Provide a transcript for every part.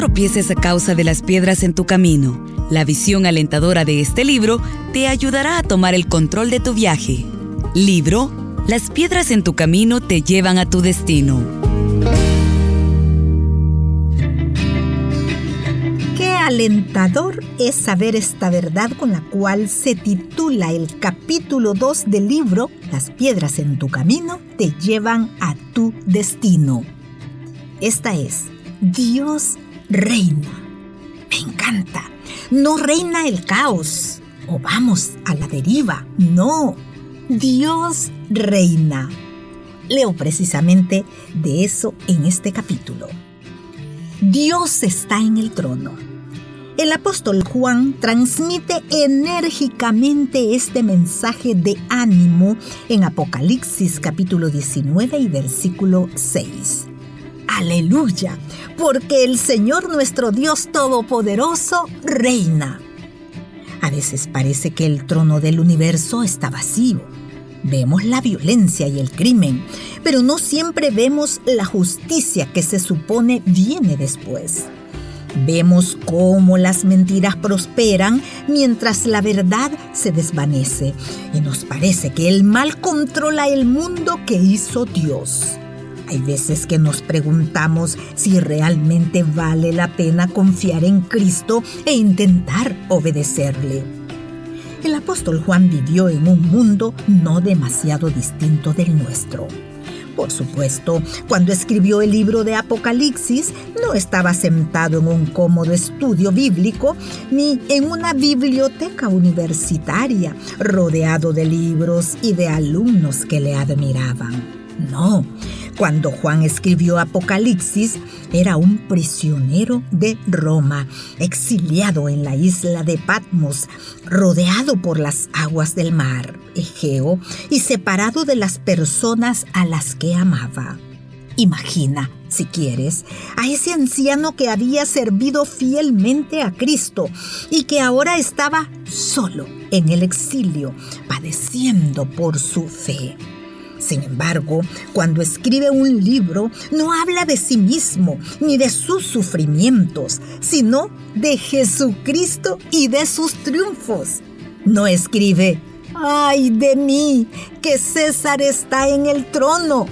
tropieces a causa de las piedras en tu camino. La visión alentadora de este libro te ayudará a tomar el control de tu viaje. Libro Las piedras en tu camino te llevan a tu destino. Qué alentador es saber esta verdad con la cual se titula el capítulo 2 del libro Las piedras en tu camino te llevan a tu destino. Esta es Dios reina. Me encanta. No reina el caos o vamos a la deriva. No. Dios reina. Leo precisamente de eso en este capítulo. Dios está en el trono. El apóstol Juan transmite enérgicamente este mensaje de ánimo en Apocalipsis capítulo 19 y versículo 6. Aleluya, porque el Señor nuestro Dios Todopoderoso reina. A veces parece que el trono del universo está vacío. Vemos la violencia y el crimen, pero no siempre vemos la justicia que se supone viene después. Vemos cómo las mentiras prosperan mientras la verdad se desvanece y nos parece que el mal controla el mundo que hizo Dios. Hay veces que nos preguntamos si realmente vale la pena confiar en Cristo e intentar obedecerle. El apóstol Juan vivió en un mundo no demasiado distinto del nuestro. Por supuesto, cuando escribió el libro de Apocalipsis, no estaba sentado en un cómodo estudio bíblico ni en una biblioteca universitaria, rodeado de libros y de alumnos que le admiraban. No, cuando Juan escribió Apocalipsis, era un prisionero de Roma, exiliado en la isla de Patmos, rodeado por las aguas del mar Egeo y separado de las personas a las que amaba. Imagina, si quieres, a ese anciano que había servido fielmente a Cristo y que ahora estaba solo en el exilio, padeciendo por su fe. Sin embargo, cuando escribe un libro, no habla de sí mismo ni de sus sufrimientos, sino de Jesucristo y de sus triunfos. No escribe, ay de mí, que César está en el trono.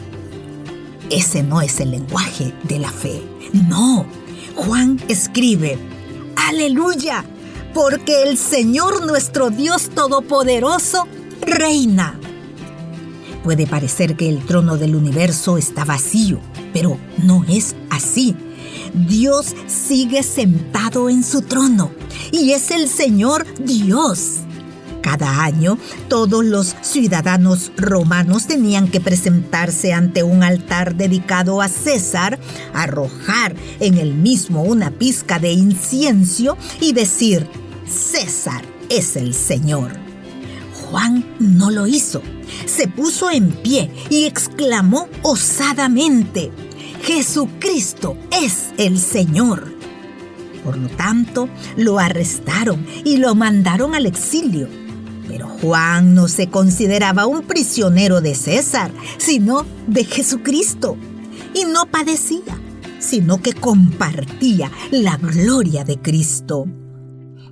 Ese no es el lenguaje de la fe. No, Juan escribe, aleluya, porque el Señor nuestro Dios Todopoderoso reina. Puede parecer que el trono del universo está vacío, pero no es así. Dios sigue sentado en su trono y es el Señor Dios. Cada año, todos los ciudadanos romanos tenían que presentarse ante un altar dedicado a César, arrojar en el mismo una pizca de incienso y decir, César es el Señor. Juan no lo hizo. Se puso en pie y exclamó osadamente, Jesucristo es el Señor. Por lo tanto, lo arrestaron y lo mandaron al exilio. Pero Juan no se consideraba un prisionero de César, sino de Jesucristo. Y no padecía, sino que compartía la gloria de Cristo.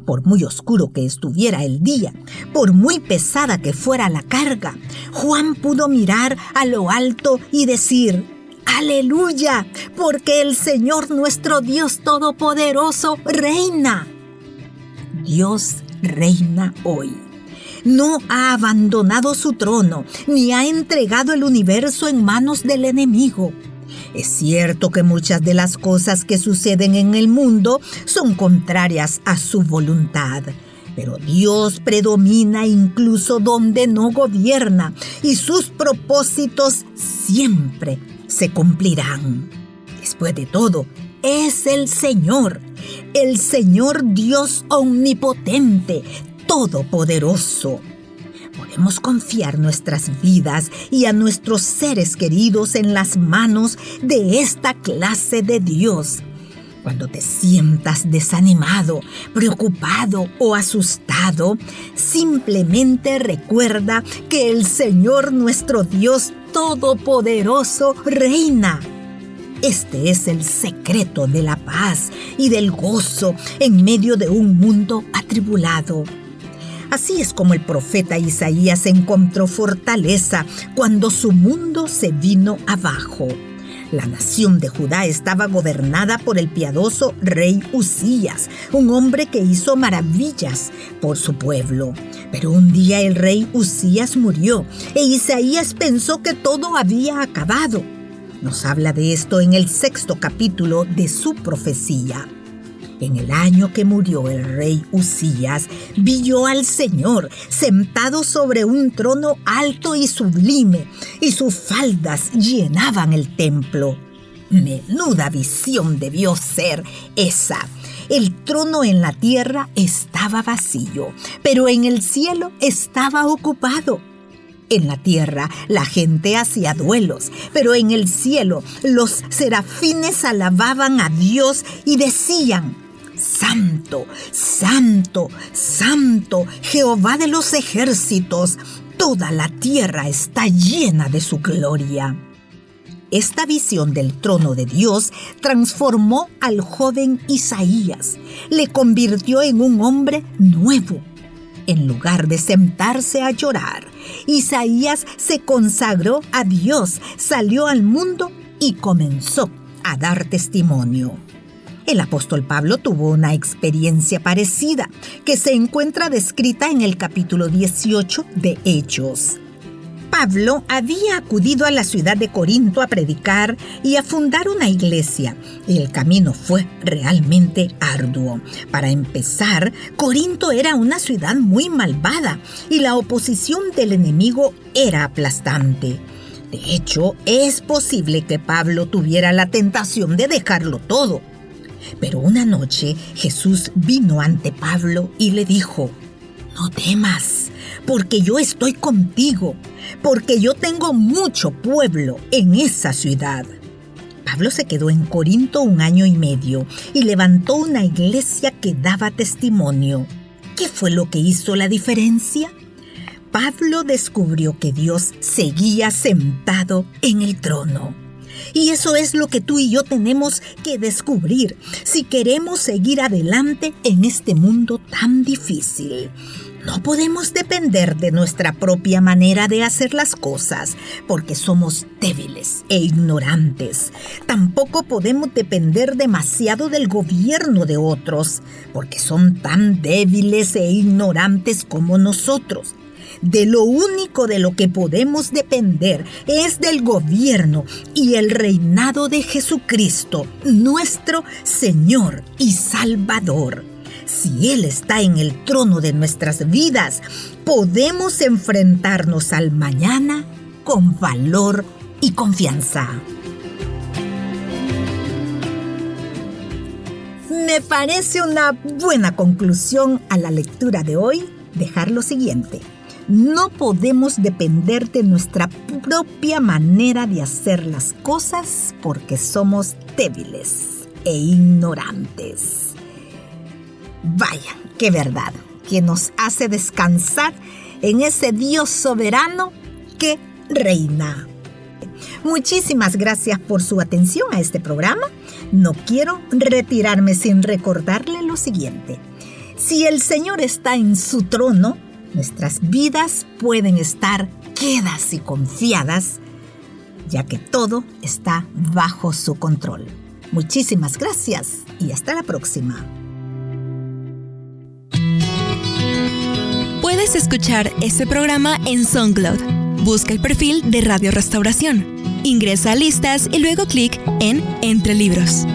Por muy oscuro que estuviera el día, por muy pesada que fuera la carga, Juan pudo mirar a lo alto y decir, Aleluya, porque el Señor nuestro Dios Todopoderoso reina. Dios reina hoy. No ha abandonado su trono, ni ha entregado el universo en manos del enemigo. Es cierto que muchas de las cosas que suceden en el mundo son contrarias a su voluntad. Pero Dios predomina incluso donde no gobierna y sus propósitos siempre se cumplirán. Después de todo, es el Señor, el Señor Dios omnipotente, todopoderoso Confiar nuestras vidas y a nuestros seres queridos en las manos de esta clase de Dios. Cuando te sientas desanimado, preocupado o asustado, simplemente recuerda que el Señor nuestro Dios Todopoderoso reina. Este es el secreto de la paz y del gozo en medio de un mundo atribulado. Así es como el profeta Isaías encontró fortaleza cuando su mundo se vino abajo. La nación de Judá estaba gobernada por el piadoso rey Usías, un hombre que hizo maravillas por su pueblo. Pero un día el rey Usías murió e Isaías pensó que todo había acabado. Nos habla de esto en el sexto capítulo de su profecía. En el año que murió el rey Usías, vio al Señor sentado sobre un trono alto y sublime, y sus faldas llenaban el templo. Menuda visión debió ser esa. El trono en la tierra estaba vacío, pero en el cielo estaba ocupado. En la tierra la gente hacía duelos, pero en el cielo los serafines alababan a Dios y decían, Santo, santo, santo, Jehová de los ejércitos, toda la tierra está llena de su gloria. Esta visión del trono de Dios transformó al joven Isaías, le convirtió en un hombre nuevo. En lugar de sentarse a llorar, Isaías se consagró a Dios, salió al mundo y comenzó a dar testimonio. El apóstol Pablo tuvo una experiencia parecida que se encuentra descrita en el capítulo 18 de Hechos. Pablo había acudido a la ciudad de Corinto a predicar y a fundar una iglesia, y el camino fue realmente arduo. Para empezar, Corinto era una ciudad muy malvada y la oposición del enemigo era aplastante. De hecho, es posible que Pablo tuviera la tentación de dejarlo todo pero una noche Jesús vino ante Pablo y le dijo, no temas, porque yo estoy contigo, porque yo tengo mucho pueblo en esa ciudad. Pablo se quedó en Corinto un año y medio y levantó una iglesia que daba testimonio. ¿Qué fue lo que hizo la diferencia? Pablo descubrió que Dios seguía sentado en el trono. Y eso es lo que tú y yo tenemos que descubrir si queremos seguir adelante en este mundo tan difícil. No podemos depender de nuestra propia manera de hacer las cosas porque somos débiles e ignorantes. Tampoco podemos depender demasiado del gobierno de otros porque son tan débiles e ignorantes como nosotros de lo único de lo que podemos depender es del gobierno y el reinado de Jesucristo, nuestro Señor y Salvador. Si Él está en el trono de nuestras vidas, podemos enfrentarnos al mañana con valor y confianza. Me parece una buena conclusión a la lectura de hoy dejar lo siguiente. No podemos depender de nuestra propia manera de hacer las cosas porque somos débiles e ignorantes. Vaya, qué verdad, que nos hace descansar en ese Dios soberano que reina. Muchísimas gracias por su atención a este programa. No quiero retirarme sin recordarle lo siguiente. Si el Señor está en su trono, nuestras vidas pueden estar quedas y confiadas, ya que todo está bajo su control. Muchísimas gracias y hasta la próxima. Puedes escuchar este programa en SoundCloud. Busca el perfil de Radio Restauración. Ingresa a listas y luego clic en Entre Libros.